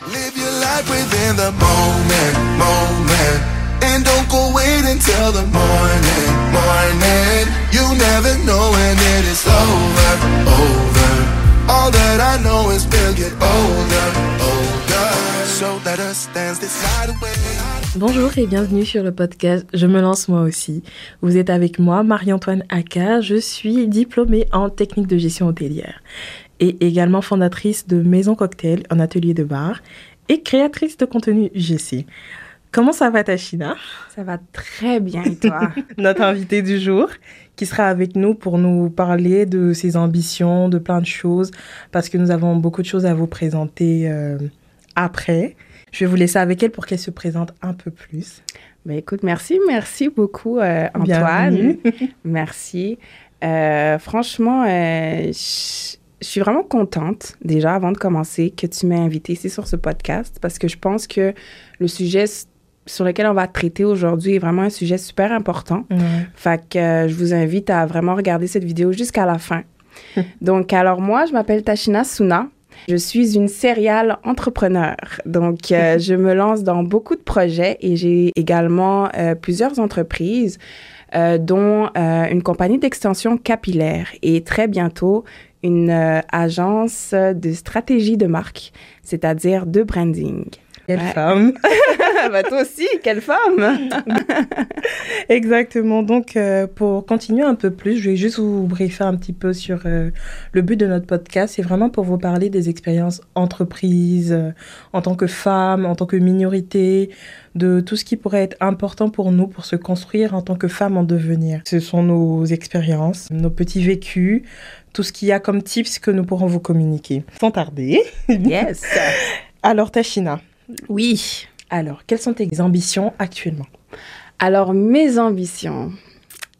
Live your life within the moment, moment. And don't go wait until the morning, morning. You never know when it is over, over. All that I know is we'll get older, older. So let us dance this night away. Bonjour et bienvenue sur le podcast Je me lance moi aussi. Vous êtes avec moi, Marie-Antoine Aka. Je suis diplômée en technique de gestion hôtelière et également fondatrice de Maison Cocktail, un atelier de bar et créatrice de contenu UGC. Comment ça va Tachina? Ça va très bien et toi? Notre invité du jour qui sera avec nous pour nous parler de ses ambitions, de plein de choses, parce que nous avons beaucoup de choses à vous présenter euh, après. Je vais vous laisser avec elle pour qu'elle se présente un peu plus. Ben écoute, merci, merci beaucoup euh, Antoine. Bienvenue. merci. Euh, franchement, je je suis vraiment contente déjà avant de commencer que tu m'aies invité ici sur ce podcast parce que je pense que le sujet sur lequel on va traiter aujourd'hui est vraiment un sujet super important. Ouais. Fait que euh, je vous invite à vraiment regarder cette vidéo jusqu'à la fin. Donc, alors moi, je m'appelle Tashina Suna. Je suis une serial entrepreneur. Donc, euh, je me lance dans beaucoup de projets et j'ai également euh, plusieurs entreprises, dont une compagnie d'extension capillaire et très bientôt une euh, agence de stratégie de marque, c'est-à-dire de branding. Quelle Ouais. femme bah, toi aussi, quelle femme! Exactement. Donc, euh, pour continuer un peu plus, je vais juste vous briefer un petit peu sur euh, le but de notre podcast. C'est vraiment pour vous parler des expériences entreprises, euh, en tant que femme, en tant que minorité, de tout ce qui pourrait être important pour nous pour se construire en tant que femme en devenir. Ce sont nos expériences, nos petits vécus, tout ce qu'il y a comme tips que nous pourrons vous communiquer. Sans tarder. Yes! Alors, Tachina, Oui. alors, quelles sont tes ambitions actuellement? Alors, mes ambitions.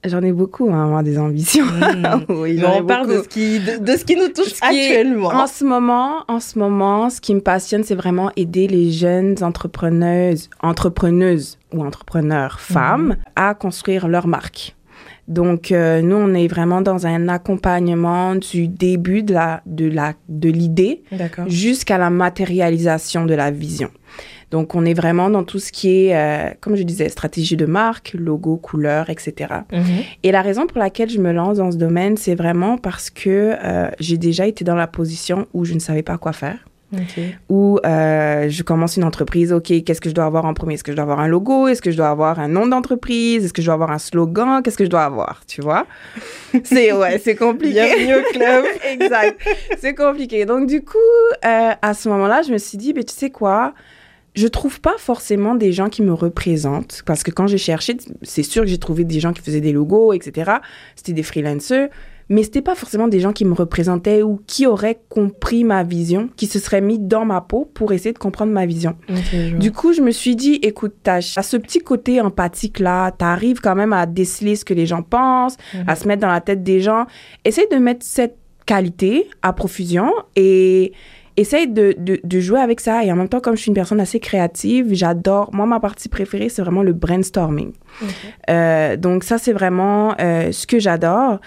J'en ai beaucoup, hein, moi, des ambitions. oui, Mais j'en ai on parle de ce, qui, de, de ce qui nous touche Ce qui est- actuellement. En ce moment, en ce moment, ce qui me passionne, c'est vraiment aider les jeunes entrepreneuses, entrepreneuses ou entrepreneurs femmes à construire leur marque. Donc, euh, nous, on est vraiment dans un accompagnement du début de la, de la, de l'idée jusqu'à la matérialisation de la vision. Donc, on est vraiment dans tout ce qui est, euh, comme je disais, stratégie de marque, logo, couleur, etc. Mhm. Et la raison pour laquelle je me lance dans ce domaine, c'est vraiment parce que euh, j'ai déjà été dans la position où je ne savais pas quoi faire, Où euh, je commence une entreprise, OK, qu'est-ce que je dois avoir en premier? Est-ce que je dois avoir un logo? Est-ce que je dois avoir un nom d'entreprise? Est-ce que je dois avoir un slogan? Qu'est-ce que je dois avoir? Tu vois? C'est, ouais, c'est compliqué. Bienvenue au club. exact. C'est compliqué. Donc, du coup, euh, à ce moment-là, je me suis dit, ben, tu sais quoi? Je trouve pas forcément des gens qui me représentent parce que quand j'ai cherché, c'est sûr que j'ai trouvé des gens qui faisaient des logos, etc. C'était des freelancers, mais c'était pas forcément des gens qui me représentaient ou qui auraient compris ma vision, qui se seraient mis dans ma peau pour essayer de comprendre ma vision. Du coup, je me suis dit, écoute, t'as as ce petit côté empathique là, t'arrives quand même à déceler ce que les gens pensent, Mhm. à se mettre dans la tête des gens. Essaye de mettre cette qualité à profusion et essaye de, de, de jouer avec ça. Et en même temps, comme je suis une personne assez créative, j'adore. Moi, ma partie préférée, c'est vraiment le brainstorming. Euh, donc, ça, c'est vraiment euh, ce que j'adore.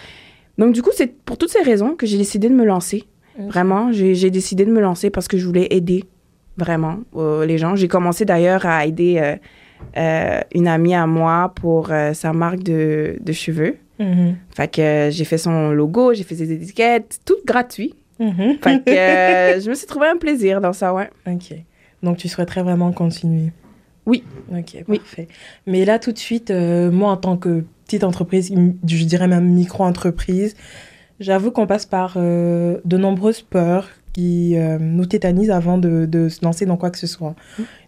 Donc, du coup, c'est pour toutes ces raisons que j'ai décidé de me lancer. Vraiment, j'ai décidé de me lancer parce que je voulais aider vraiment euh, les gens. J'ai commencé d'ailleurs à aider euh, euh, une amie à moi pour sa marque de, de cheveux. Mhm. Fait que j'ai fait son logo, j'ai fait ses étiquettes, tout gratuit. Mhm. Fait que je me suis trouvé un plaisir dans ça, ouais. Ok. Donc, tu souhaiterais vraiment continuer? Oui. Ok, Oui. parfait. Mais là, tout de suite, euh, moi, en tant que petite entreprise, je dirais même micro-entreprise, j'avoue qu'on passe par euh, de nombreuses peurs qui euh, nous tétanisent avant de, de se lancer dans quoi que ce soit.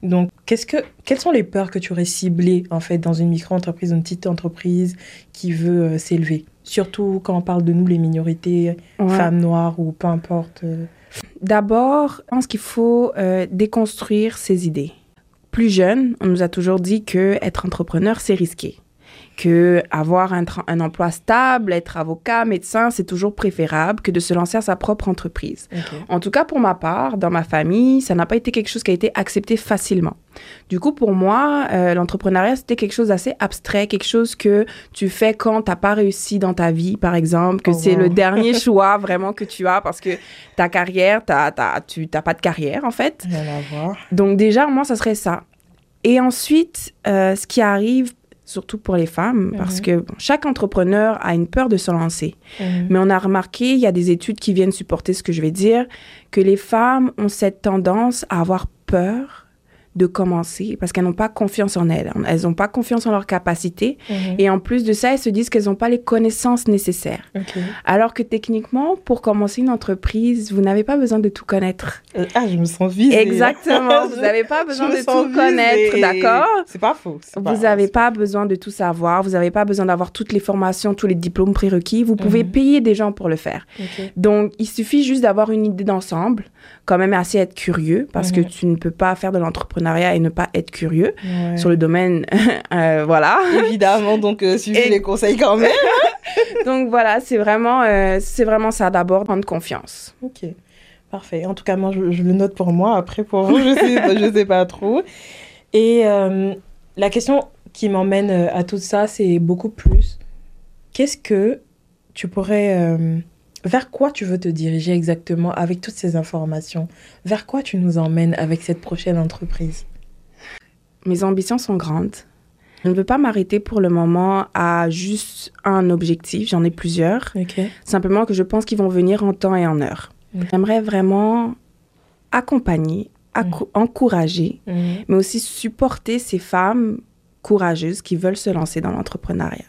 Donc, qu'est-ce que, quelles sont les peurs que tu aurais ciblées, en fait, dans une micro-entreprise, une petite entreprise qui veut euh, s'élever? Surtout quand on parle de nous, les minorités, Ouais. femmes noires ou peu importe. D'abord, je pense qu'il faut déconstruire ses idées. Plus jeune, on nous a toujours dit que être entrepreneur, c'est risqué. Que avoir un, emploi stable, être avocat, médecin, c'est toujours préférable que de se lancer à sa propre entreprise. En tout cas, pour ma part, dans ma famille, ça n'a pas été quelque chose qui a été accepté facilement. Du coup, pour moi, euh, l'entrepreneuriat, c'était quelque chose d'assez abstrait, quelque chose que tu fais quand t'as pas réussi dans ta vie, par exemple, que Oh, c'est wow. le dernier choix vraiment que tu as parce que ta carrière, t'as, tu t'as pas de carrière, en fait. Donc déjà, moi, ça serait ça. Et ensuite, euh, ce qui arrive, surtout pour les femmes, parce Mhm. que bon, chaque entrepreneur a une peur de se lancer. Mhm. Mais on a remarqué, il y a des études qui viennent supporter ce que je vais dire, que les femmes ont cette tendance à avoir peur de commencer parce qu'elles n'ont pas confiance en elles. Elles n'ont pas confiance en leurs capacités. Mhm. Et en plus de ça, elles se disent qu'elles n'ont pas les connaissances nécessaires. Alors que techniquement, pour commencer une entreprise, vous n'avez pas besoin de tout connaître. Euh, Ah, je me sens visée. Exactement. Vous n'avez pas besoin de tout connaître, d'accord? C'est pas faux. Vous n'avez pas besoin de tout savoir, vous n'avez pas besoin d'avoir toutes les formations, tous les diplômes prérequis. Vous pouvez Mhm. payer des gens pour le faire. Donc, il suffit juste d'avoir une idée d'ensemble, quand même assez être curieux, parce que Mhm. tu ne peux pas faire de l'entrepreneuriat et ne pas être curieux Ouais. sur le domaine. euh, voilà. Évidemment, donc euh, suivez Et- les conseils quand même. Donc, voilà, c'est vraiment, euh, c'est vraiment ça d'abord, prendre confiance. Ok, parfait. En tout cas, moi, je, je le note pour moi. Après, pour vous, je sais, je sais pas trop. Et euh, la question qui m'emmène à tout ça, c'est beaucoup plus. Qu'est-ce que tu pourrais... vers quoi tu veux te diriger exactement avec toutes ces informations? Vers quoi tu nous emmènes avec cette prochaine entreprise? Mes ambitions sont grandes. Je ne veux pas m'arrêter pour le moment à juste un objectif, j'en ai plusieurs. Simplement que je pense qu'ils vont venir en temps et en heure. J'aimerais vraiment accompagner, accou- encourager, Mhm. mais aussi supporter ces femmes courageuses qui veulent se lancer dans l'entrepreneuriat.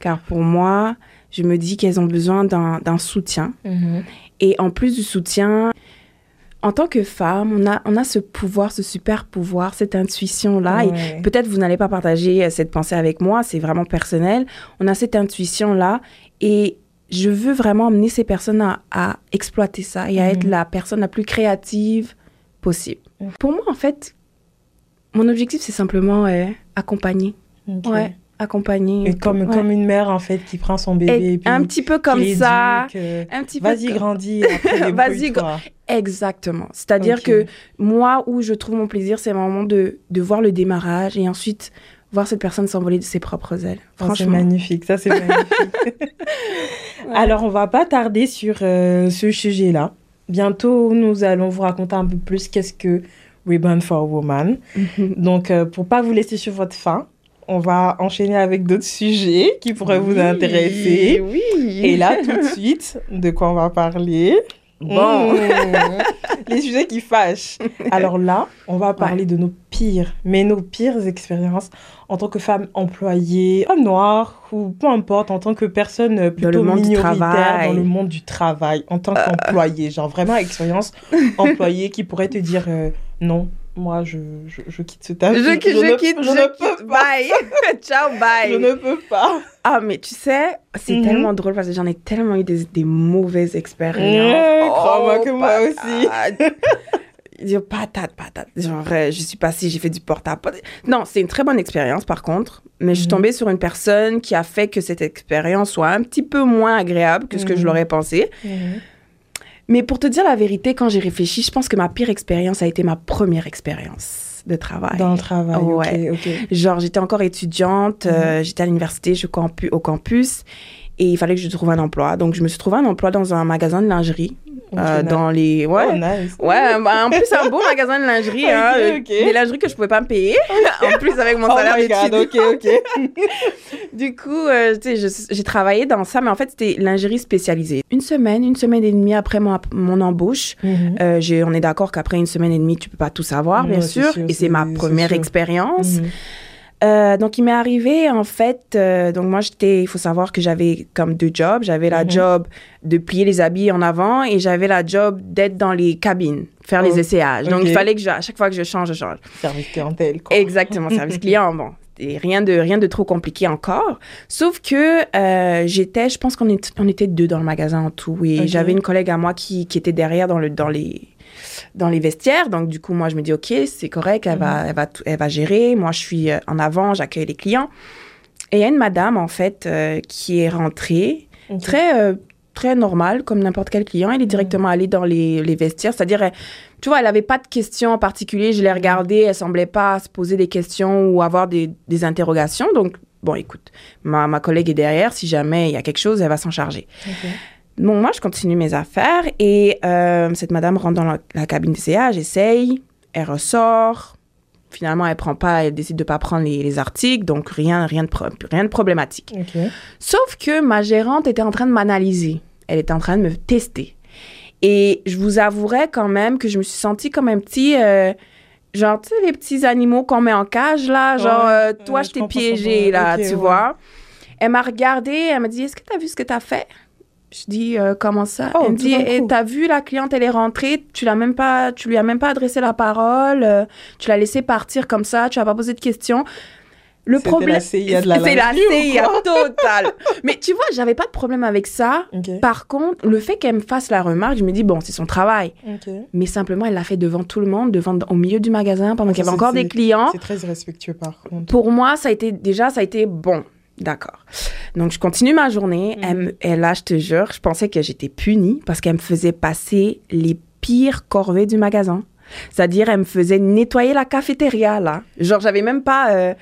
Car pour moi, je me dis qu'elles ont besoin d'un soutien. Mhm. Et en plus du soutien, en tant que femme, on a, on a ce pouvoir, ce super pouvoir, cette intuition-là. Et peut-être vous n'allez pas partager euh, cette pensée avec moi, c'est vraiment personnel. On a cette intuition-là et je veux vraiment amener ces personnes à, à exploiter ça et à être Mhm. la personne la plus créative possible. Mhm. Pour moi, en fait, mon objectif, c'est simplement euh, accompagner. Ok. Ouais, accompagner. Et comme, Ouais. comme une mère, en fait, qui prend son bébé Et et puis un petit peu comme ça. euh, Un petit peu Vas-y, grandis, Vas-y. Exactement. C'est-à-dire que moi, où je trouve mon plaisir, c'est vraiment de, de voir le démarrage et ensuite voir cette personne s'envoler de ses propres ailes. Oh, c'est Franchement. magnifique, ça c'est magnifique. Alors, on va pas tarder sur euh, ce sujet-là. Bientôt, nous allons vous raconter un peu plus qu'est-ce que Ribbon for Woman. Mhm. Donc, euh, pour pas vous laisser sur votre faim, on va enchaîner avec d'autres sujets qui pourraient vous intéresser. Oui. Et là, tout de suite, de quoi on va parler? Bon. Mmh. Les sujets qui fâchent. Alors là, on va parler de nos pires, mais nos pires expériences en tant que femme employée, femme noire ou peu importe, en tant que personne euh, plutôt le monde du minoritaire travail. dans le monde du travail, en tant qu'employée. Genre vraiment expérience employée qui pourrait te dire euh, non, moi je, je, je quitte ce taf. Je, je, ne- quitte, je, ne quitte. pas. Bye. Ciao, bye. Je ne peux pas. Ah, mais tu sais, c'est Mhm. tellement drôle parce que j'en ai tellement eu des, des mauvaises expériences. Ouais, crois-moi que moi aussi. Patate, patate. Genre, euh, je suis passée, j'ai fait du porte-à-porte. Non, c'est une très bonne expérience par contre. Mais je suis Mhm. tombée sur une personne qui a fait que cette expérience soit un petit peu moins agréable que ce que je Mhm. l'aurais pensé. Mais pour te dire la vérité, quand j'ai réfléchi, je pense que ma pire expérience a été ma première expérience de travail. Dans le travail, Ouais. Genre, j'étais encore étudiante, euh, j'étais à l'université, je campu- au campus, et il fallait que je trouve un emploi. Donc, je me suis trouvé un emploi dans un magasin de lingerie, euh, dans les... Ouais, Oh, nice. Ouais, bah, en plus, un beau magasin de lingerie, hein, Ok, euh, ok. des lingeries que je pouvais pas me payer, en plus avec mon Oh salaire d'étudiant. ok, ok. Du coup, euh, tu sais, je- j'ai travaillé dans ça, mais en fait, c'était lingerie spécialisée. Une semaine, une semaine et demie après mon, mon embauche, euh, j'ai- on est d'accord qu'après une semaine et demie, tu peux pas tout savoir, bien sûr, sûr, et c'est ma première expérience. Mhm. Euh, donc, il m'est arrivé, en fait, euh, donc moi, j'étais, il faut savoir que j'avais comme deux jobs. J'avais la Mhm. job de plier les habits en avant et j'avais la job d'être dans les cabines, faire Oh, les essayages. Donc, il fallait que je- à chaque fois que je change, je change. Service clientèle, quoi. Exactement, service client, bon. Et rien de, rien de trop compliqué encore. Sauf que euh, j'étais, je pense qu'on on était deux dans le magasin en tout. Et j'avais une collègue à moi qui, qui était derrière dans, le, dans, les, dans les vestiaires. Donc, du coup, moi, je me dis, OK, c'est correct, elle, va, elle, va, elle va gérer. Moi, je suis euh, en avant, j'accueille les clients. Et il y a une madame, en fait, euh, qui est rentrée, très, euh, très normale, comme n'importe quel client. Elle est directement allée dans les, les vestiaires. C'est-à-dire, tu vois, elle n'avait pas de questions en particulier. Je l'ai regardée, elle semblait pas se poser des questions ou avoir des, des interrogations. Donc, bon, écoute, ma, ma collègue est derrière. Si jamais il y a quelque chose, elle va s'en charger. Ok. Bon, moi, je continue mes affaires et euh, cette madame rentre dans la, la cabine de CA, j'essaye, elle ressort. Finalement, elle prend pas, elle décide de pas prendre les, les articles, donc rien, rien de, pro- rien de problématique. Sauf que ma gérante était en train de m'analyser. Elle était en train de me tester. Et je vous avouerai quand même que je me suis sentie comme un petit... euh, genre, tu sais, les petits animaux qu'on met en cage, là. Genre, euh, toi, je je t'ai piégé, là, tu ouais. vois. Elle m'a regardée, elle m'a dit, est-ce que tu as vu ce que tu as fait? Je dis, Euh, comment ça? Oh, elle me dit, d'un Eh, t'as vu la cliente, elle est rentrée, tu l'as même pas, tu lui as même pas adressé la parole, euh, tu l'as laissé partir comme ça, tu as pas posé de questions. Le problème, c'est la CIA totale. Mais tu vois, j'avais pas de problème avec ça. Par contre, le fait qu'elle me fasse la remarque, je me dis bon, c'est son travail. Mais simplement, elle l'a fait devant tout le monde, devant au milieu du magasin, pendant qu'il y avait encore des clients. C'est très irrespectueux par contre. Pour moi, ça a été déjà, ça a été bon. D'accord. Donc, je continue ma journée. Mhm. Elle, et là, je te jure, je pensais que j'étais punie parce qu'elle me faisait passer les pires corvées du magasin. C'est-à-dire, elle me faisait nettoyer la cafétéria, là. Genre, j'avais même pas... euh,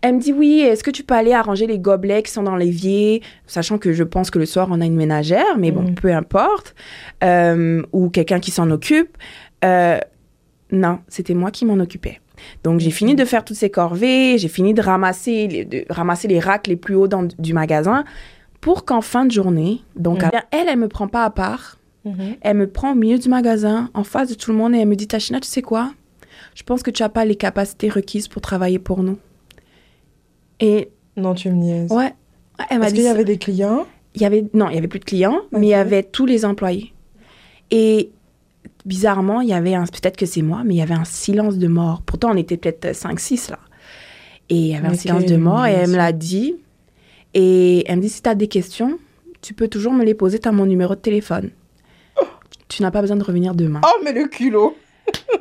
Elle me dit, oui, est-ce que tu peux aller arranger les gobelets qui sont dans l'évier? Sachant que je pense que le soir, on a une ménagère, mais bon, Mhm. peu importe. Euh, ou quelqu'un qui s'en occupe. Euh, non, c'était moi qui m'en occupais. Donc, j'ai fini de faire toutes ces corvées, j'ai fini de ramasser, les, de ramasser les racks les plus hauts dans, du magasin pour qu'en fin de journée, donc Mhm. elle, elle me prend pas à part, Mhm. elle me prend au milieu du magasin, en face de tout le monde, et elle me dit Tachina, tu sais quoi? Je pense que tu n'as pas les capacités requises pour travailler pour nous. Et Non, tu me niaises. ouais, elle m'a dit qu'il y avait des clients? Il y avait non, il y avait plus de clients, mais il y avait tous les employés. Et bizarrement, il y avait un peut-être que c'est moi, mais il y avait un silence de mort. Pourtant, on était peut-être 5 6 là. Et il y avait un silence de mort et elle me l'a dit et elle me dit si tu as des questions, tu peux toujours me les poser, tu as mon numéro de téléphone. Tu n'as pas besoin de revenir demain. Oh, mais le culot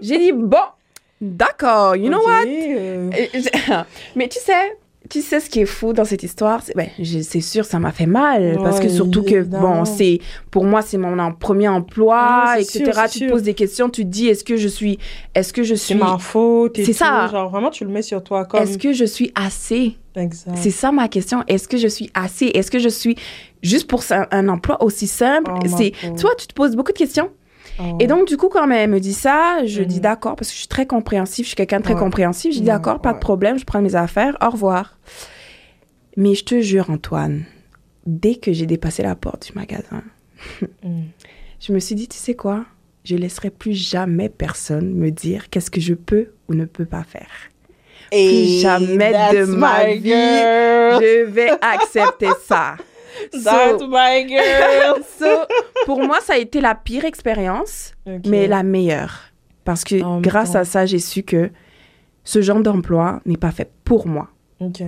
J'ai dit bon, d'accord, you know Ok, what? euh, Mais tu sais, tu sais ce qui est fou dans cette histoire, c'est ben, c'est sûr ça m'a fait mal parce que surtout que bon, c'est pour moi c'est mon en- premier emploi, c'est etc. sûr, c'est tu te sûr. poses des questions, tu te dis est-ce que je suis est-ce que je C'est suis ma faute C'est ça. Genre, vraiment, tu le mets sur toi comme... est-ce que je suis assez. C'est ça ma question, est-ce que je suis assez? Est-ce que je suis juste pour un emploi aussi simple? Oh, C'est toi tu te poses beaucoup de questions Oh. et donc, du coup, quand elle me dit ça, je Mhm. dis d'accord, parce que je suis très compréhensif, je suis quelqu'un de très Ouais. compréhensif. Je dis d'accord, pas de problème, je prends mes affaires, au revoir. Mais je te jure, Antoine, dès que j'ai dépassé la porte du magasin, Mm. je me suis dit, tu sais quoi Je laisserai plus jamais personne me dire qu'est-ce que je peux ou ne peux pas faire. Et jamais de ma vie, girl. Je vais accepter ça. That's So- my girl. so, pour moi, ça a été la pire expérience. Mais la meilleure. Parce que grâce à ça, j'ai su que ce genre d'emploi n'est pas fait pour moi. Ok.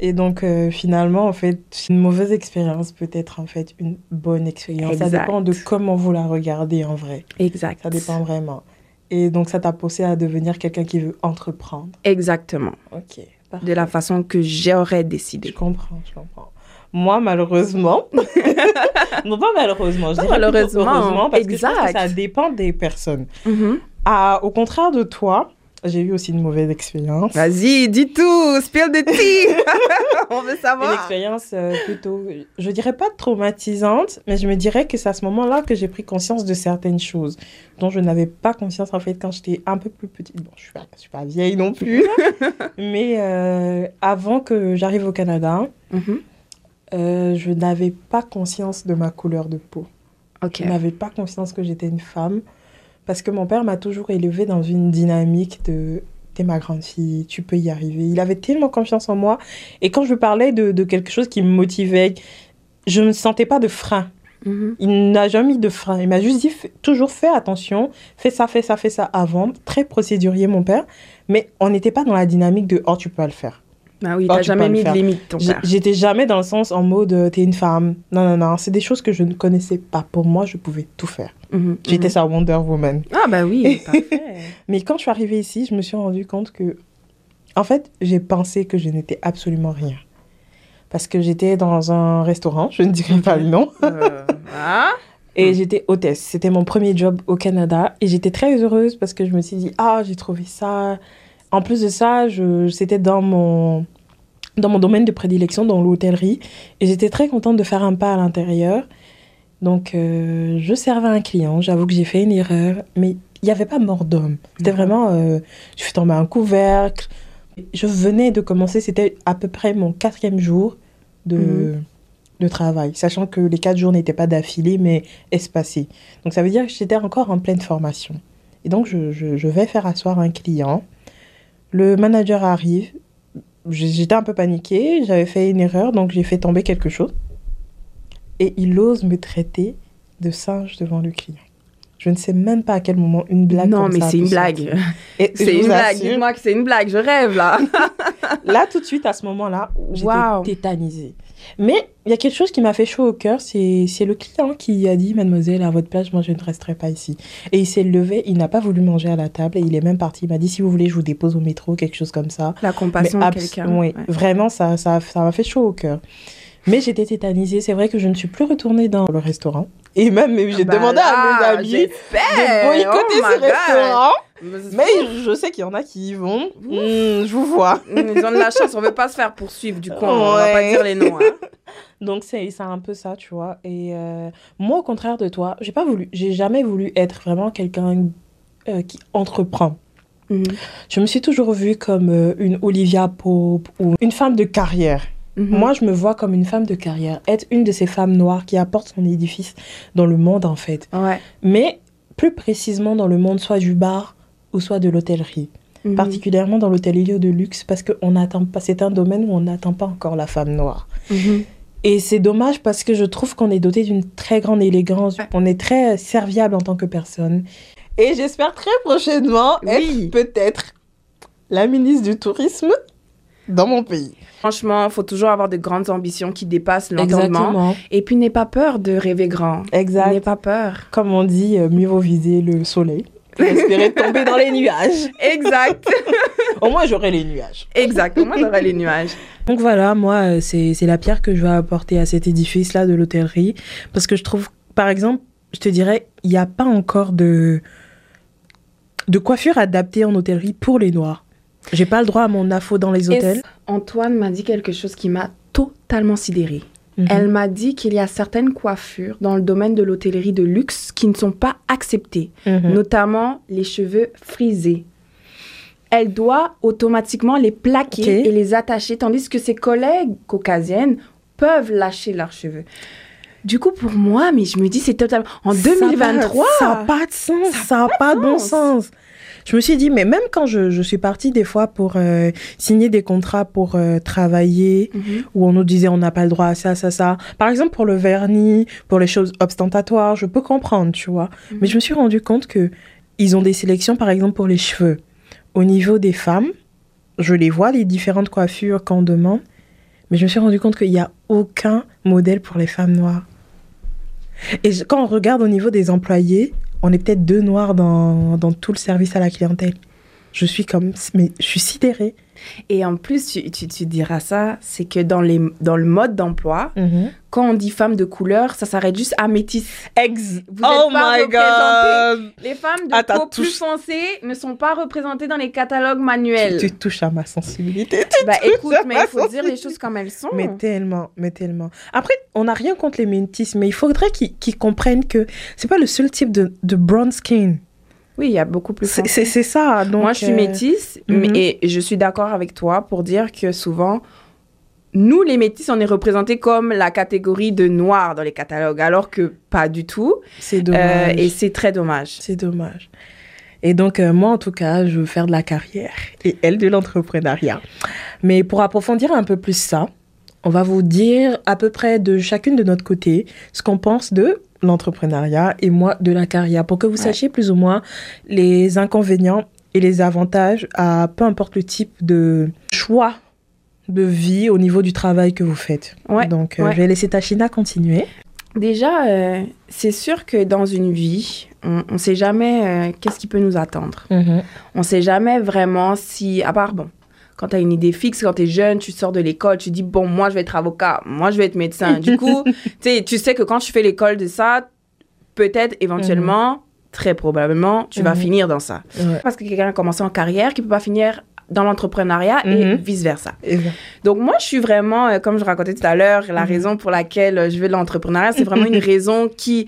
Et donc, euh, finalement, en fait, une mauvaise expérience peut être en fait une bonne expérience. Ça dépend de comment vous la regardez en vrai. Exact. Ça dépend vraiment. Et donc, ça t'a poussé à devenir quelqu'un qui veut entreprendre. Exactement. Ok. De la façon que j'aurais Je décidé. comprends, je comprends. Moi, malheureusement, non pas malheureusement, je Pas dirais malheureusement, heureusement, parce que je pense que exact. ça dépend des personnes. Mhm. Ah, au contraire de toi, j'ai eu aussi une mauvaise expérience. Vas-y, dis tout, spill the tea. On veut Une savoir. expérience euh, plutôt, je dirais pas traumatisante, mais je me dirais que c'est à ce moment-là que j'ai pris conscience de certaines choses dont je n'avais pas conscience en fait quand j'étais un peu plus petite. Bon, je suis pas, je suis pas vieille non plus, mais euh, avant que j'arrive au Canada, Mhm. Euh, je n'avais pas conscience de ma couleur de peau. Ok. Je n'avais pas conscience que j'étais une femme parce que mon père m'a toujours élevée dans une dynamique de t'es ma grande fille, tu peux y arriver. Il avait tellement confiance en moi et quand je parlais de, de quelque chose qui me motivait, je ne sentais pas de frein. Mhm. Il n'a jamais mis de frein. Il m'a juste dit toujours fais attention, fais ça, fais ça, fais ça avant. Très procédurier mon père, mais on n'était pas dans la dynamique de oh tu peux pas le faire. Ah oui, Oh, t'as jamais mis de limite, ton père. J'étais jamais dans le sens en mode euh, t'es une femme. Non, non, non. C'est des choses que je ne connaissais pas. Pour moi, je pouvais tout faire. Mhm, J'étais mhm. sa Wonder Woman. Ah bah oui, parfait. Mais quand je suis arrivée ici, je me suis rendu compte que, en fait, j'ai pensé que je n'étais absolument rien. parce que j'étais dans un restaurant, je ne dirai pas le nom, Euh, ah. et Mm. j'étais hôtesse. C'était mon premier job au Canada et j'étais très heureuse parce que je me suis dit, ah, j'ai trouvé ça. En plus de ça, je, c'était dans mon, dans mon domaine de prédilection, dans l'hôtellerie, et j'étais très contente de faire un pas à l'intérieur. Donc, euh, je servais un client, j'avoue que j'ai fait une erreur, mais il n'y avait pas mort d'homme. C'était vraiment, euh, je suis tombée un couvercle. Je venais de commencer, c'était à peu près mon quatrième jour de, Mhm. de travail, sachant que les quatre jours n'étaient pas d'affilée, mais espacés. Donc ça veut dire que j'étais encore en pleine formation. Et donc je, je- je vais faire asseoir un client. Le manager arrive. J'étais un peu paniquée, j'avais fait une erreur, donc j'ai fait tomber quelque chose. Et il ose me traiter de singe devant le client. Je ne sais même pas à quel moment une blague non, comme mais ça c'est une blague. C'est une blague. Dites-moi que c'est une blague. Je rêve là. Là, tout de suite, à ce moment-là, j'étais tétanisée. Mais il y a quelque chose qui m'a fait chaud au cœur, c'est le client qui a dit, mademoiselle, à votre place, moi, je ne resterai pas ici. Et il s'est levé, il n'a pas voulu manger à la table, et il est même parti. Il m'a dit, si vous voulez, je vous dépose au métro, quelque chose comme ça. La compassion de quelqu'un. Oui, Ouais. vraiment, ça ça ça m'a fait chaud au cœur. Mais j'étais tétanisée. C'est vrai que je ne suis plus retournée dans le restaurant. Et même, j'ai Bah demandé là, à mes amis de boycotter Oh ce restaurant. Mais je sais qu'il y en a qui y vont. Hmm, je vous vois. Ils ont de la chance, on veut pas se faire poursuivre, du coup, on va pas dire les noms. hein. Donc c'est un peu ça, tu vois. Et euh, moi, au contraire de toi, j'ai pas voulu, j'ai jamais voulu être vraiment quelqu'un euh, qui entreprend. Mhm. Je me suis toujours vue comme euh, une Olivia Pope ou une femme de carrière. Mhm. Moi, je me vois comme une femme de carrière, être une de ces femmes noires qui apporte son édifice dans le monde en fait. Ouais. Mais plus précisément dans le monde soit du bar ou soit de l'hôtellerie. Mhm. Particulièrement dans l'hôtellerie de luxe parce que c'est un domaine où on n'attend pas encore la femme noire. Mhm. Et c'est dommage parce que je trouve qu'on est doté d'une très grande élégance. Ouais. On est très serviable en tant que personne. Et j'espère très prochainement Oui. être peut-être la ministre du tourisme dans mon pays. Franchement, il faut toujours avoir de grandes ambitions qui dépassent l'entendement. Et puis, n'aie pas peur de rêver grand. N'aie Exact. pas peur. Comme on dit, euh, mieux vaut viser le soleil. Espérer tomber dans les nuages. Exact. Au moins, j'aurai les nuages. exact. Moi, j'aurais les nuages. Donc voilà, moi, euh, c'est c'est la pierre que je vais apporter à cet édifice-là de l'hôtellerie. Parce que je trouve, par exemple, je te dirais, il n'y a pas encore de, de coiffure adaptée en hôtellerie pour les noirs. J'ai pas le droit à mon afro dans les hôtels. Antoine m'a dit quelque chose qui m'a totalement sidérée. Mhm. Elle m'a dit qu'il y a certaines coiffures dans le domaine de l'hôtellerie de luxe qui ne sont pas acceptées, Mhm. notamment les cheveux frisés. Elle doit automatiquement les plaquer et les attacher, tandis que ses collègues caucasiennes peuvent lâcher leurs cheveux. Du coup, pour moi, mais je me dis, c'est totalement... En Ça a pas- 2023 Ça n'a pas de sens. Ça n'a pas de bon sens. sens. Je me suis dit, mais même quand je, je suis partie des fois pour euh, signer des contrats pour euh, travailler, Mhm. où on nous disait on n'a pas le droit à ça, ça, ça. Par exemple, pour le vernis, pour les choses ostentatoires, je peux comprendre, tu vois. Mhm. Mais je me suis rendu compte que ils ont des sélections, par exemple, pour les cheveux. Au niveau des femmes, je les vois, les différentes coiffures qu'on demande, mais je me suis rendu compte qu'il n'y a aucun modèle pour les femmes noires. Et quand on regarde au niveau des employés, on est peut-être deux noirs dans, dans tout le service à la clientèle. Je suis comme, mais je suis sidérée. Et en plus, tu, tu, tu diras ça, c'est que dans, les, dans le mode d'emploi, quand on dit femme de couleur, ça s'arrête juste à métisse. Ex. Vous êtes pas représentés. Les femmes de Ah, peau plus touché- foncée ne sont pas représentées dans les catalogues manuels. Tu, tu touches à ma sensibilité. Bah écoute, mais ma il faut dire les choses comme elles sont. Mais tellement, mais tellement. Après, on n'a rien contre les métis, mais il faudrait qu'ils qu'ils comprennent que c'est pas le seul type de, de brown skin. Oui, il y a beaucoup plus C'est ça. Donc, Moi, je suis euh, métisse mhm. mais, et je suis d'accord avec toi pour dire que souvent, nous, les métis, on est représentés comme la catégorie de noirs dans les catalogues, alors que pas du tout. C'est Euh, dommage. et c'est très dommage. C'est dommage. Et donc, euh, moi, en tout cas, je veux faire de la carrière et elle de l'entrepreneuriat. Mais pour approfondir un peu plus ça, on va vous dire à peu près de chacune de notre côté ce qu'on pense de l'entrepreneuriat et moi de la carrière pour que vous Ouais. sachiez plus ou moins les inconvénients et les avantages à peu importe le type de choix de vie au niveau du travail que vous faites. Ouais, Donc, euh, ouais. je vais laisser Tachina continuer. Déjà, euh, c'est sûr que dans une vie, on ne sait jamais euh, qu'est-ce qui peut nous attendre. On ne sait jamais vraiment si, à part, bon, quand tu as une idée fixe, quand tu es jeune, tu sors de l'école, tu dis, bon, moi, je vais être avocat, moi, je vais être médecin. Du coup, tu sais, que quand tu fais l'école de ça, peut-être, éventuellement, très probablement, tu vas Mhm. finir dans ça. Ouais. Parce que quelqu'un a commencé en carrière qui peut pas finir dans l'entrepreneuriat et Mhm. vice-versa. Et voilà. Donc moi, je suis vraiment, euh, comme je racontais tout à l'heure, la Mhm. raison pour laquelle euh, je veux de l'entrepreneuriat, c'est vraiment une raison qui,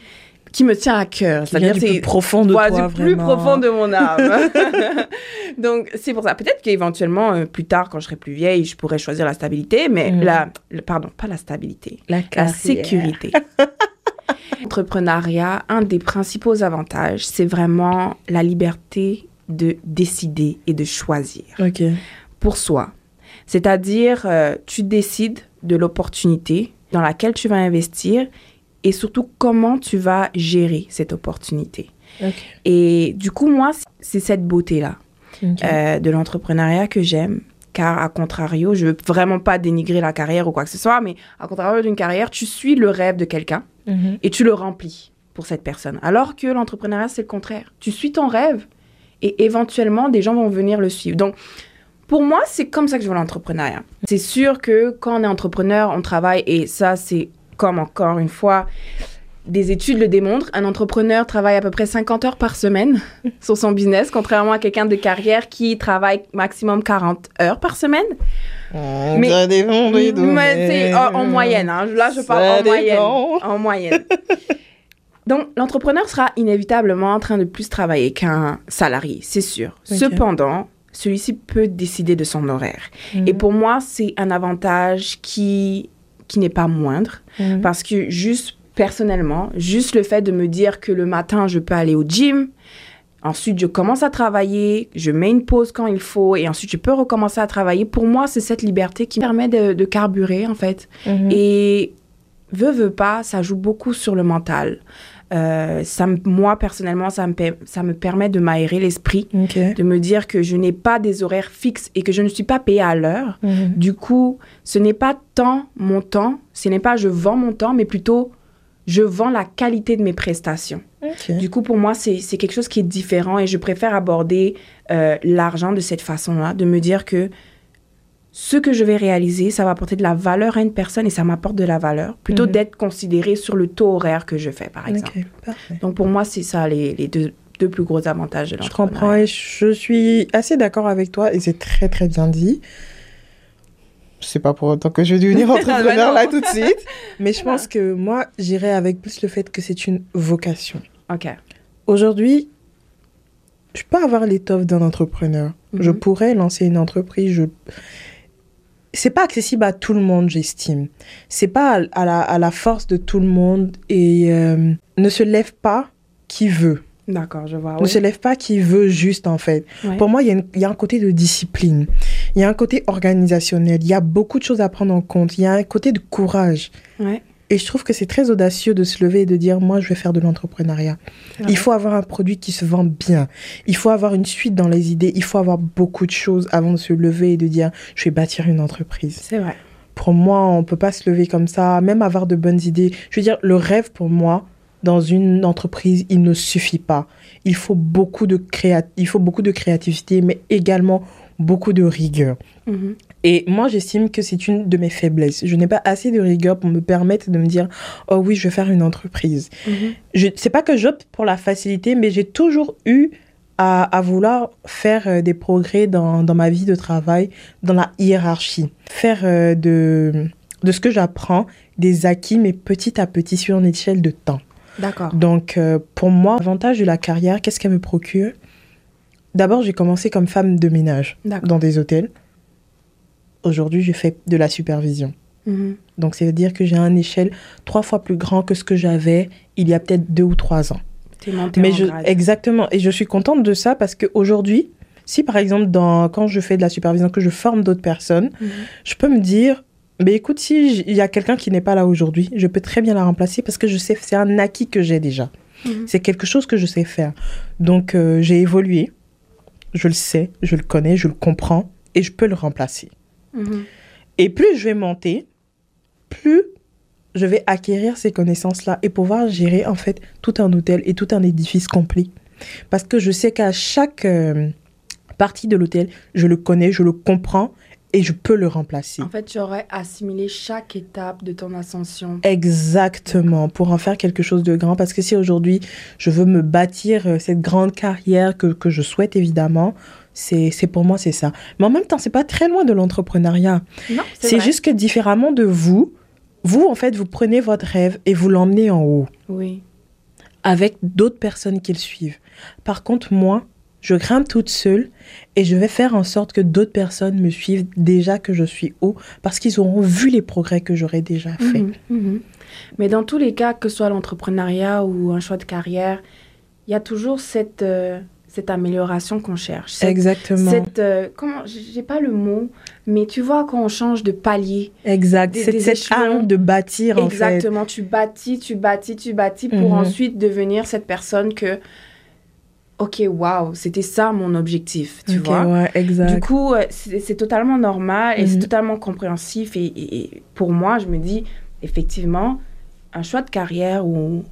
qui me tient à cœur. Plus c'est profond de voilà, toi, du plus vraiment. profond de mon âme. Donc c'est pour ça. Peut-être qu'éventuellement, euh, plus tard, quand je serai plus vieille, je pourrais choisir la stabilité, mais Mhm. la, le- pardon, pas la stabilité, La, sécurité. L'entrepreneuriat, un des principaux avantages, c'est vraiment la liberté de décider et de choisir Ok. pour soi. C'est-à-dire, euh, tu décides de l'opportunité dans laquelle tu vas investir et surtout comment tu vas gérer cette opportunité. Et du coup, moi, c'est cette beauté-là euh, de l'entrepreneuriat que j'aime. Car, à contrario, je veux vraiment pas dénigrer la carrière ou quoi que ce soit, mais à contrario d'une carrière, tu suis le rêve de quelqu'un Mhm. et tu le remplis pour cette personne. Alors que l'entrepreneuriat, c'est le contraire. Tu suis ton rêve et éventuellement, des gens vont venir le suivre. Donc, pour moi, c'est comme ça que je vois l'entrepreneuriat. C'est sûr que quand on est entrepreneur, on travaille et ça, c'est comme encore une fois, des études le démontrent. Un entrepreneur travaille à peu près 50 heures par semaine sur son business, contrairement à quelqu'un de carrière qui travaille maximum 40 heures par semaine. On Mais- en, en moyenne. hein. Là, je Ça parle en moyenne. En moyenne. Donc, l'entrepreneur sera inévitablement en train de plus travailler qu'un salarié, c'est sûr. Cependant, celui-ci peut décider de son horaire. Et pour moi, c'est un avantage qui, qui n'est pas moindre. Mhm. Parce que juste personnellement, juste le fait de me dire que le matin, je peux aller au gym, ensuite je commence à travailler, je mets une pause quand il faut, et ensuite je peux recommencer à travailler, pour moi, c'est cette liberté qui me permet de, de carburer, en fait. Mhm. Et veut, veut pas, ça joue beaucoup sur le mental. Euh, ça moi, personnellement, ça me, ça me permet de m'aérer l'esprit, de me dire que je n'ai pas des horaires fixes et que je ne suis pas payée à l'heure. Mhm. Du coup, ce n'est pas tant mon temps, ce n'est pas je vends mon temps, mais plutôt je vends la qualité de mes prestations. Du coup, pour moi, c'est c'est quelque chose qui est différent et je préfère aborder euh, l'argent de cette façon-là, de me dire que ce que je vais réaliser, ça va apporter de la valeur à une personne et ça m'apporte de la valeur, plutôt Mhm. d'être considéré sur le taux horaire que je fais, par exemple. Parfait. Donc, pour moi, c'est ça les, les deux, deux plus gros avantages de Je comprends et je suis assez d'accord avec toi et c'est très très bien dit. Sais pas pour autant que je vais devenir entrepreneur Bah non. là tout de suite, mais je pense que moi j'irai avec plus le fait que c'est une vocation. OK. Aujourd'hui, je peux avoir l'étoffe d'un entrepreneur. Je Mhm. pourrais lancer une entreprise. Je... C'est pas accessible à tout le monde, j'estime. C'est pas à, la, à la force de tout le monde et euh, ne se lève pas qui veut. D'accord, je vois. Ne oui. se lève pas qui veut juste, en fait. Ouais. Pour moi, il y, y a un côté de discipline. Il y a un côté organisationnel. Il y a beaucoup de choses à prendre en compte. Il y a un côté de courage. Ouais. Et je trouve que c'est très audacieux de se lever et de dire, moi, je vais faire de l'entrepreneuriat. Il faut avoir un produit qui se vend bien. Il faut avoir une suite dans les idées. Il faut avoir beaucoup de choses avant de se lever et de dire, je vais bâtir une entreprise. C'est vrai. Pour moi, on peut pas se lever comme ça, même avoir de bonnes idées. Je veux dire, le rêve pour moi, dans une entreprise, il ne suffit pas. Il faut beaucoup de, créa... il faut beaucoup de créativité, mais également beaucoup de rigueur. Mhm. Et moi, j'estime que c'est une de mes faiblesses. Je n'ai pas assez de rigueur pour me permettre de me dire, oh oui, je vais faire une entreprise. Je sais pas que j'opte pour la facilité, mais j'ai toujours eu à, à vouloir faire euh, des progrès dans, dans ma vie de travail, dans la hiérarchie. Faire euh, de, de ce que j'apprends des acquis, mais petit à petit sur une échelle de temps. D'accord. Donc, euh, pour moi, l'avantage de la carrière, qu'est-ce qu'elle me procure? D'abord, j'ai commencé comme femme de ménage dans des hôtels. Aujourd'hui, je fais de la supervision. Mhm. Donc, ça veut dire que j'ai un échelle trois fois plus grand que ce que j'avais il y a peut-être deux ou trois ans. Mais en je, grade. exactement. Et je suis contente de ça parce qu'aujourd'hui, si par exemple, dans, quand je fais de la supervision, que je forme d'autres personnes, Mhm. je peux me dire, mais écoute, si il y a quelqu'un qui n'est pas là aujourd'hui, je peux très bien la remplacer parce que je sais, c'est un acquis que j'ai déjà. Mhm. C'est quelque chose que je sais faire. Donc, euh, j'ai évolué. Je le sais, je le connais, je le comprends et je peux le remplacer. Et plus je vais monter, plus je vais acquérir ces connaissances-là et pouvoir gérer en fait tout un hôtel et tout un édifice complet. Parce que je sais qu'à chaque euh, partie de l'hôtel, je le connais, je le comprends et je peux le remplacer. En fait, tu aurais assimilé chaque étape de ton ascension. Exactement, pour en faire quelque chose de grand. Parce que si aujourd'hui, je veux me bâtir euh, cette grande carrière que, que je souhaite évidemment, c'est c'est pour moi, c'est ça. Mais en même temps, c'est pas très loin de l'entrepreneuriat. C'est juste que différemment de vous, vous, en fait, vous prenez votre rêve et vous l'emmenez en haut Oui. avec d'autres personnes qui le suivent. Par contre, moi, je grimpe toute seule et je vais faire en sorte que d'autres personnes me suivent déjà que je suis haut parce qu'ils auront vu les progrès que j'aurais déjà faits. Mhm, mhm. Mais dans tous les cas, que ce soit l'entrepreneuriat ou un choix de carrière, il y a toujours cette, euh, cette amélioration qu'on cherche. Cette, Exactement. cette, euh, comment, j'ai pas le mot, mais tu vois quand on change de palier. Exact. des- C'est des cette âme de bâtir, en fait. Exactement, tu bâtis, tu bâtis, tu bâtis pour Mhm. ensuite devenir cette personne que, ok, waouh, c'était ça mon objectif, tu vois. ouais, exact. Du coup, euh, c'est totalement normal et c'est Mhm. totalement compréhensif. Et, et- et pour moi, je me dis, effectivement, un choix de carrière ou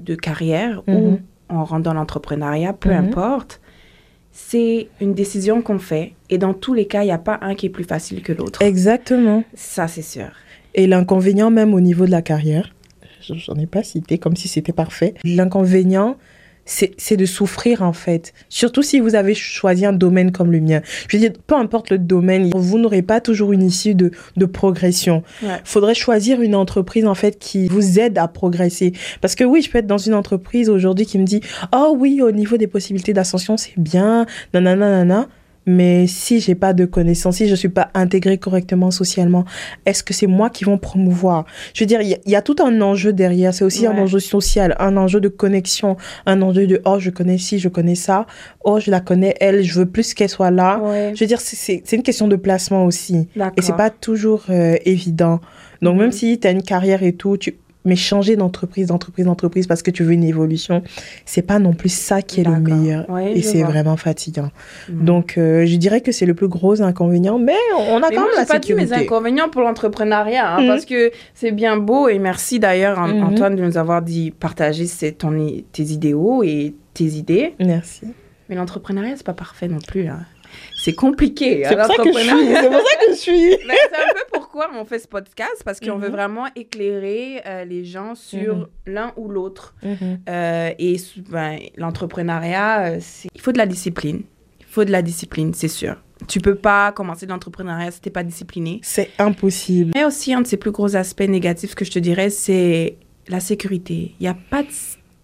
de carrière ou Mhm. On rentre dans l'entrepreneuriat, peu Mhm. importe, c'est une décision qu'on fait. Et dans tous les cas, il n'y a pas un qui est plus facile que l'autre. Exactement. Ça, c'est sûr. Et l'inconvénient même au niveau de la carrière, j'en ai pas cité comme si c'était parfait. L'inconvénient, c'est de souffrir en fait. Surtout si vous avez choisi un domaine comme le mien. Je veux dire, peu importe le domaine, vous n'aurez pas toujours une issue de, de progression. Ouais. Faudrait choisir une entreprise en fait qui vous aide à progresser. Parce que oui, je peux être dans une entreprise aujourd'hui qui me dit, oh oui, au niveau des possibilités d'ascension, c'est bien, nanana, nanana. Mais si j'ai pas de connaissances, si je suis pas intégrée correctement socialement, est-ce que c'est moi qui vont promouvoir? Je veux dire, il y, a- il y a tout un enjeu derrière. C'est aussi un enjeu social, un enjeu de connexion, un enjeu de oh je connais ci, je connais ça, oh je la connais elle, je veux plus qu'elle soit là. Ouais, Je veux dire, c'est- une question de placement aussi. Et c'est pas toujours euh, évident. Donc, Mhm. même si tu as une carrière et tout, tu... mais changer d'entreprise, d'entreprise, d'entreprise parce que tu veux une évolution, c'est pas non plus ça qui est le meilleur. Et c'est vraiment fatigant. Mhm. Donc, euh, je dirais que c'est le plus gros inconvénient, mais on a Mais quand moi, même la j'ai pas dit mes sécurité. inconvénients pour l'entrepreneuriat, hein, Mhm. parce que c'est bien beau et merci d'ailleurs Mhm. Antoine de nous avoir dit partager ton i- tes idéaux et tes idées. Merci. Mais l'entrepreneuriat c'est pas parfait non plus. hein. C'est compliqué. hein, C'est pour ça que je suis. C'est pour ça que je suis. Mais c'est un peu pourquoi on fait ce podcast parce qu'on Mhm. veut vraiment éclairer euh, les gens sur Mhm. l'un ou l'autre. Mhm. Euh, et ben, l'entrepreneuriat, euh, il faut de la discipline. Il faut de la discipline, c'est sûr. Tu peux pas commencer l'entrepreneuriat si t'es pas discipliné. C'est impossible. Mais aussi, un de ses plus gros aspects négatifs que je te dirais, c'est la sécurité. Il n'y a pas de-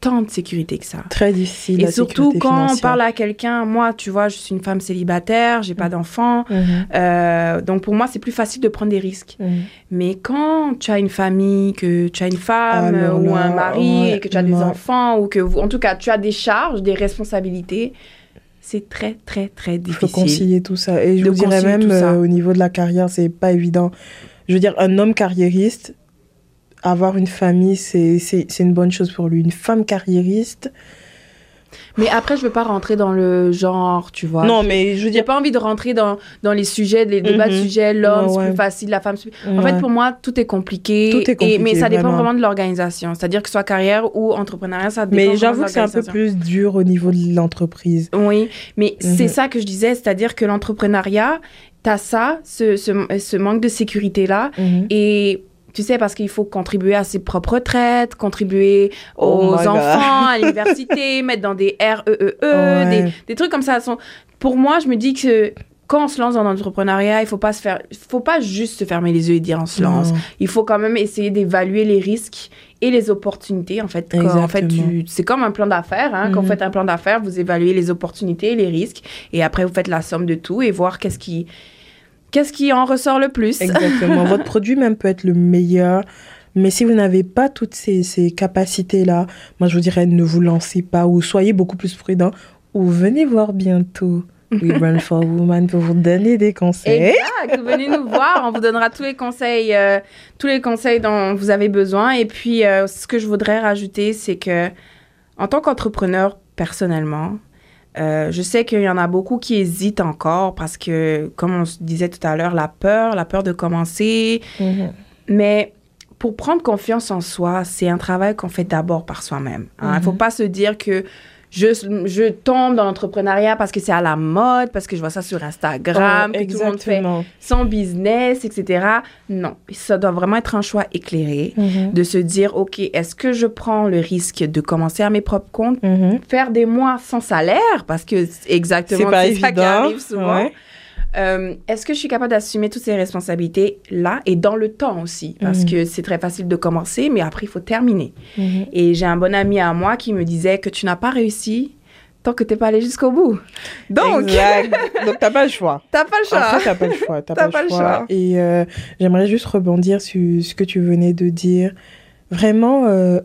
tant de sécurité que ça. Très difficile. Et surtout quand on parle à quelqu'un, moi, tu vois, je suis une femme célibataire, j'ai pas Mm. d'enfants. Mhm. euh, donc pour moi, c'est plus facile de prendre des risques. Mhm. Mais quand tu as une famille, que tu as une femme Alors ou un mari ouais, et que tu as des enfants ou que en tout cas, tu as des charges, des responsabilités, c'est très très très Il faut difficile. concilier tout ça. Et je vous dirais même, euh, au niveau de la carrière, c'est pas évident. Je veux dire, un homme carriériste, avoir une famille, c'est une bonne chose pour lui. Une femme carriériste, Mais après, je veux pas rentrer dans le genre, tu vois. non, mais je veux dire, pas envie de rentrer dans, dans les sujets, les débats de Mhm. sujets, l'homme, Ouais, c'est plus facile, la femme, c'est plus... En ouais. fait, pour moi, tout est compliqué. Tout est et- compliqué, mais ça dépend vraiment. vraiment de l'organisation. C'est-à-dire que ce soit carrière ou entrepreneuriat, ça dépend mais j'avoue que c'est un peu plus dur au niveau de l'entreprise. Oui, mais Mhm. c'est ça que je disais, c'est-à-dire que l'entrepreneuriat, t'as ça, ce, ce, ce manque de sécurité-là, Mhm. et tu sais, parce qu'il faut contribuer à ses propres retraites, contribuer Oh aux enfants, à l'université, mettre dans des REEE, Ouais. des, des trucs comme ça. Pour moi, je me dis que quand on se lance dans l'entrepreneuriat, il faut pas se faire, il faut pas juste se fermer les yeux et dire on se lance. Non. Il faut quand même essayer d'évaluer les risques et les opportunités. En fait, en fait, c'est comme un plan d'affaires. Hein. Quand vous Mhm. faites un plan d'affaires, vous évaluez les opportunités, les risques, et après vous faites la somme de tout et voir qu'est-ce qui, qu'est-ce qui en ressort le plus? Exactement. Votre produit même peut être le meilleur. Mais si vous n'avez pas toutes ces, ces capacités-là, moi je vous dirais ne vous lancez pas ou soyez beaucoup plus prudent ou venez voir bientôt We Run for Woman pour vous donner des conseils. Exact. Venez nous voir. On vous donnera tous les conseils, euh, tous les conseils dont vous avez besoin. Et puis, euh, ce que je voudrais rajouter, c'est que, en tant qu'entrepreneur, personnellement, euh, je sais qu'il y en a beaucoup qui hésitent encore parce que, comme on disait tout à l'heure, la peur, la peur de commencer. Mhm. Mais pour prendre confiance en soi, c'est un travail qu'on fait d'abord par soi-même. hein. Il ne faut Mhm. pas se dire que je, je tombe dans l'entrepreneuriat parce que c'est à la mode, parce que je vois ça sur Instagram, Oh, que tout le monde fait son business, etc. Non, ça doit vraiment être un choix éclairé Mhm. de se dire, OK, est-ce que je prends le risque de commencer à mes propres comptes, Mhm. faire des mois sans salaire, parce que exactement c'est ça qui arrive souvent. ouais. Euh, Est-ce que je suis capable d'assumer toutes ces responsabilités là et dans le temps aussi? Parce Mhm. que c'est très facile de commencer, mais après, il faut terminer. Mhm. Et j'ai un bon ami à moi qui me disait que tu n'as pas réussi tant que tu n'es pas allé jusqu'au bout. Donc, Exact. Donc, t'as pas le choix. t'as pas le choix. Après, t'as pas le choix. T'as T'as pas, le choix. choix. Et euh, j'aimerais juste rebondir sur ce que tu venais de dire. Vraiment, euh,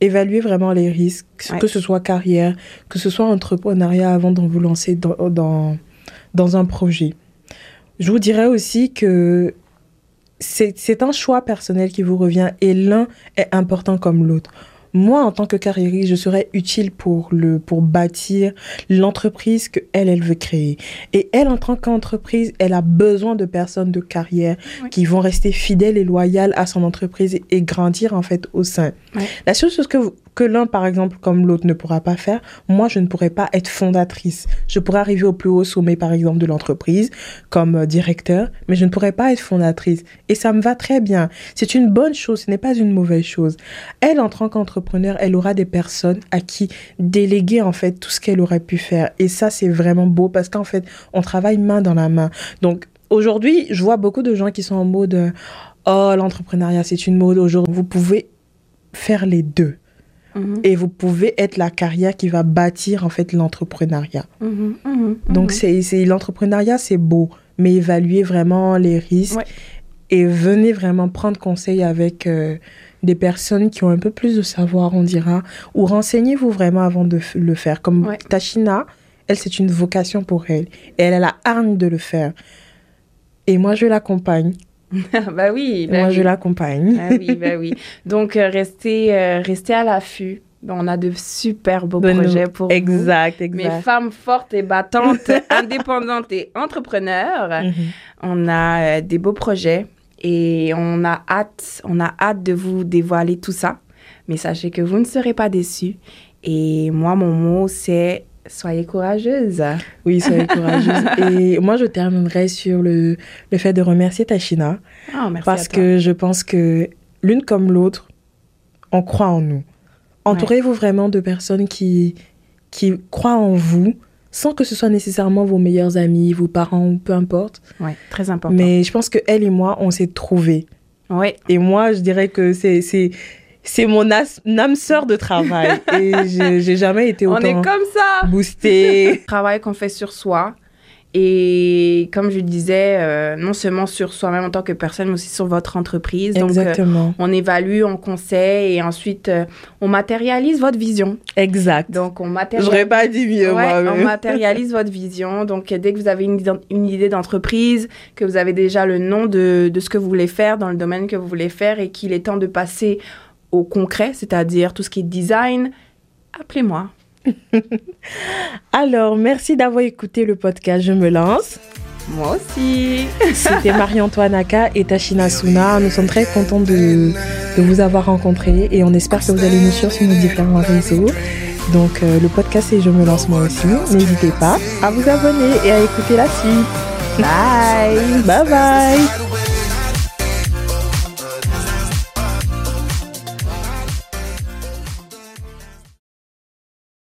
évaluer vraiment les risques, Ouais. que ce soit carrière, que ce soit entrepreneuriat avant de vous lancer dans, dans, dans un projet. Je vous dirais aussi que c'est un choix personnel qui vous revient et l'un est important comme l'autre. Moi, en tant que carriériste, je serais utile pour, le, pour bâtir l'entreprise que elle, elle veut créer. Et elle, en tant qu'entreprise, elle a besoin de personnes de carrière Oui. qui vont rester fidèles et loyales à son entreprise et, et grandir, en fait, au sein. La seule chose que, que l'un, par exemple, comme l'autre ne pourra pas faire, moi, je ne pourrais pas être fondatrice. Je pourrais arriver au plus haut sommet, par exemple, de l'entreprise comme euh, directeur, mais je ne pourrais pas être fondatrice. Et ça me va très bien. C'est une bonne chose, ce n'est pas une mauvaise chose. Elle, en tant qu'entrepreneur, elle aura des personnes à qui déléguer, en fait, tout ce qu'elle aurait pu faire. Et ça, c'est vraiment beau parce qu'en fait, on travaille main dans la main. Donc, aujourd'hui, je vois beaucoup de gens qui sont en mode, euh, oh, l'entrepreneuriat, c'est une mode. Aujourd'hui, vous pouvez faire les deux. Mhm, Et vous pouvez être la carrière qui va bâtir, en fait, l'entrepreneuriat. mhm, mhm, Donc, c'est, c'est, l'entrepreneuriat, c'est beau, mais évaluez vraiment les risques Ouais. et venez vraiment prendre conseil avec euh, des personnes qui ont un peu plus de savoir, on dira, ou renseignez-vous vraiment avant de le faire. Comme Ouais. Tachina, elle, c'est une vocation pour elle. Et elle a la hargne de le faire. Et moi, je l'accompagne. bah oui, bah moi, oui. je l'accompagne. Ah oui, bah oui. Donc, euh, restez, euh, restez à l'affût. On a de super beaux De projets nous- pour vous. Exact, Mes exact. femmes fortes et battantes, indépendantes et entrepreneurs. Mhm. On a euh, des beaux projets et on a hâte, on a hâte de vous dévoiler tout ça. Mais sachez que vous ne serez pas déçus. Et moi, mon mot, c'est soyez courageuse. Oui, soyez courageuse. Et moi, je terminerai sur le, le fait de remercier Tachina. Ah, merci Parce à toi. que je pense que l'une comme l'autre, on croit en nous. Entourez-vous vraiment de personnes qui, qui croient en vous, sans que ce soit nécessairement vos meilleurs amis, vos parents, peu importe. Ouais, très important. Mais je pense que elle et moi, on s'est trouvés. Ouais, Et moi, je dirais que c'est c'est mon âme sœur de travail. et j'ai jamais été on autant est comme ça. boostée. travail qu'on fait sur soi. Et comme je disais, euh, non seulement sur soi-même en tant que personne, mais aussi sur votre entreprise. Donc, euh, Exactement. on évalue, on conseille et ensuite, euh, on matérialise votre vision. exact. Donc, on matérialise. J'aurais pas dit mieux, Ouais, on moi-même. matérialise votre vision. Donc, dès que vous avez une, idée d'entreprise, que vous avez déjà le nom de, de ce que vous voulez faire dans le domaine que vous voulez faire et qu'il est temps de passer au concret, c'est-à-dire tout ce qui est design, appelez-moi. Alors, merci d'avoir écouté le podcast Je me lance. Moi aussi. C'était Marie-Antoine Aka et Tachina Suna. Nous sommes très contents de, de vous avoir rencontrés et on espère que vous allez nous suivre sur nos différents réseaux. Donc, euh, le podcast c'est Je me lance moi aussi. N'hésitez pas à vous abonner et à écouter la suite. Bye. Bye bye.